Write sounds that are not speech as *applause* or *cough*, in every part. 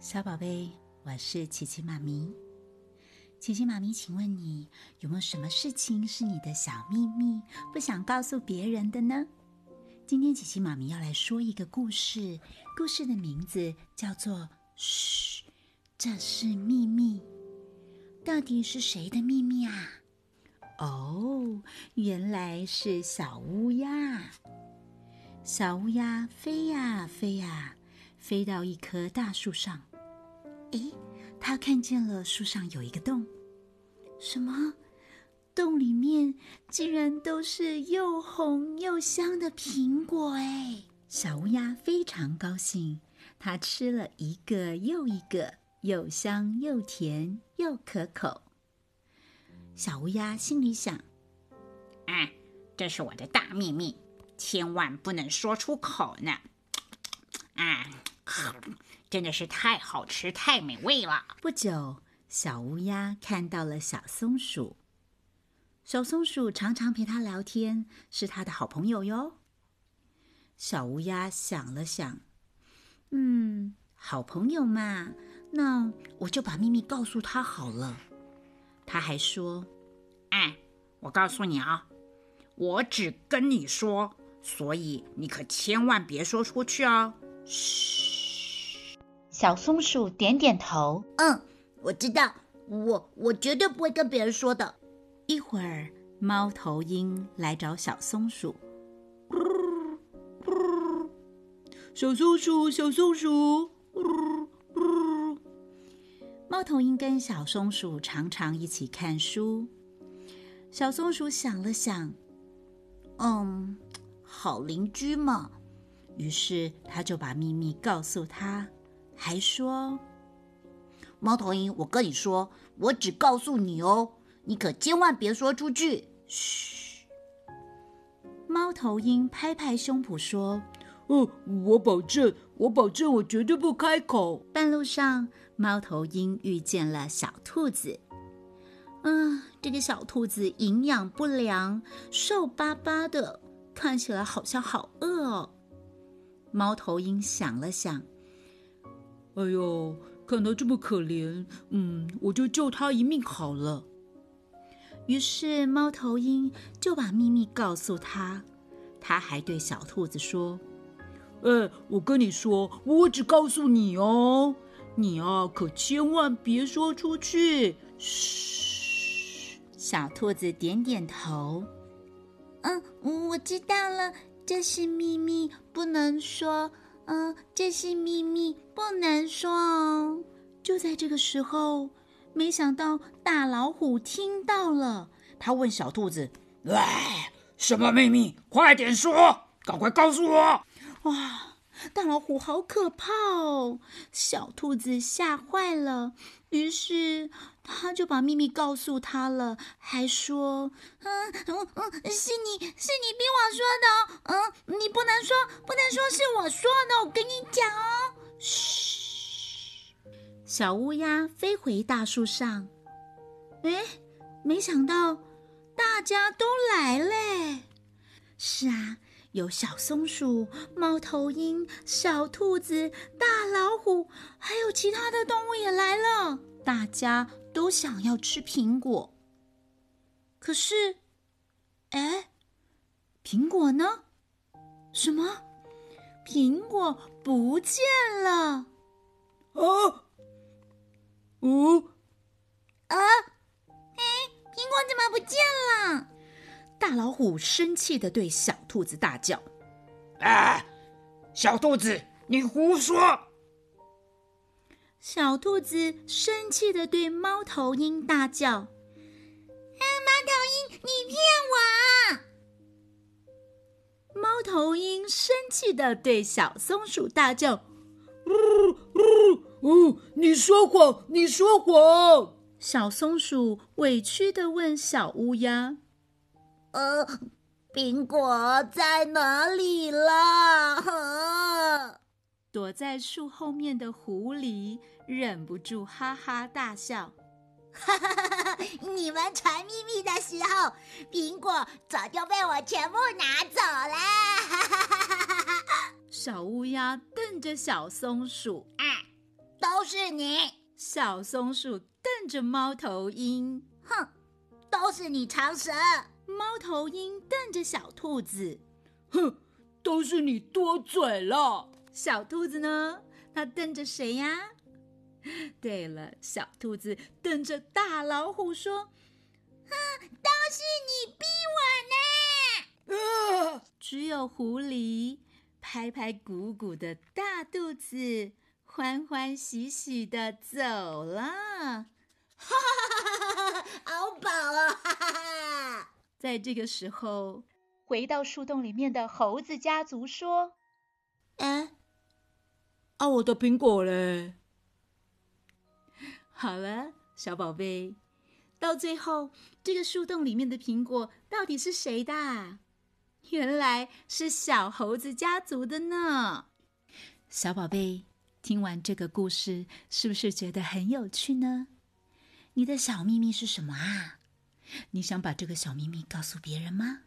小宝贝，我是琪琪妈咪。琪琪妈咪，请问你有没有什么事情是你的小秘密，不想告诉别人的呢？今天琪琪妈咪要来说一个故事，故事的名字叫做《嘘，这是秘密》。到底是谁的秘密啊？哦，原来是小乌鸦。小乌鸦飞呀飞呀，飞到一棵大树上。咦，它看见了树上有一个洞。什么？洞里面竟然都是又红又香的苹果！哎，小乌鸦非常高兴，它吃了一个又一个，又香又甜又可口。小乌鸦心里想：“啊，这是我的大秘密，千万不能说出口呢！啊，真的是太好吃、太美味了。”不久，小乌鸦看到了小松鼠。小松鼠常常陪它聊天，是它的好朋友哟。小乌鸦想了想，嗯，好朋友嘛，那我就把秘密告诉他好了。他还说：“哎，我告诉你啊，我只跟你说，所以你可千万别说出去哦。”嘘，小松鼠点点头：“嗯，我知道，我我绝对不会跟别人说的。”一会儿，猫头鹰来找小松鼠：“小松鼠，小松鼠。”猫头鹰跟小松鼠常常一起看书。小松鼠想了想，嗯，好邻居嘛。于是他就把秘密告诉他，还说：“猫头鹰，我跟你说，我只告诉你哦，你可千万别说出去。”嘘。猫头鹰拍拍胸脯说：“哦，我保证，我保证，我绝对不开口。”半路上。猫头鹰遇见了小兔子，嗯，这个小兔子营养不良，瘦巴巴的，看起来好像好饿哦。猫头鹰想了想，哎呦，看他这么可怜，嗯，我就救他一命好了。于是猫头鹰就把秘密告诉他，他还对小兔子说：“哎，我跟你说，我只告诉你哦。”你啊，可千万别说出去！嘘，小兔子点点头。嗯，我知道了，这是秘密，不能说。嗯，这是秘密，不能说哦。就在这个时候，没想到大老虎听到了，他问小兔子：“哎，什么秘密？快点说，赶快告诉我！”哇！大老虎好可怕哦！小兔子吓坏了，于是他就把秘密告诉他了，还说：“嗯嗯嗯，是你是你逼我说的，嗯，不能说，不能说是我说的，我跟你讲哦。”嘘，小乌鸦飞回大树上，哎，没想到大家都来嘞！是啊。有小松鼠、猫头鹰、小兔子、大老虎，还有其他的动物也来了。大家都想要吃苹果，可是，哎，苹果呢？什么？苹果不见了！啊？哦？啊？哎，苹果怎么不见了？大老虎生气的对小兔子大叫：“啊，小兔子，你胡说！”小兔子生气的对猫头鹰大叫：“啊，猫头鹰，你骗我！”猫头鹰生气的对小松鼠大叫：“呜呜呜！你说谎，你说谎！”小松鼠委屈的问小乌鸦。呃，苹果在哪里啦？躲在树后面的狐狸忍不住哈哈大笑。*laughs* *laughs* 哈哈哈哈你们传秘密的时候，苹果早就被我全部拿走了。*laughs* 小乌鸦瞪着小松鼠，啊，都是你！小松鼠瞪着猫头鹰，哼，都是你长舌。猫头鹰瞪着小兔子，哼，都是你多嘴了。小兔子呢？它瞪着谁呀？*laughs* 对了，小兔子瞪着大老虎说：“哼，都是你逼我呢！”啊！只有狐狸拍拍鼓鼓的大肚子，欢欢喜喜的走了。哈哈哈哈哈！好饱啊！哈哈哈！在这个时候，回到树洞里面的猴子家族说：“哎，啊，我的苹果嘞！”好了，小宝贝，到最后，这个树洞里面的苹果到底是谁的？原来是小猴子家族的呢。小宝贝，听完这个故事，是不是觉得很有趣呢？你的小秘密是什么啊？你想把这个小秘密告诉别人吗？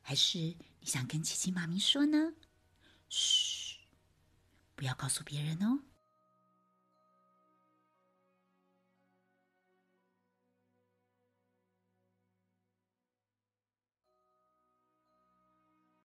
还是你想跟琪琪妈咪说呢？嘘，不要告诉别人哦。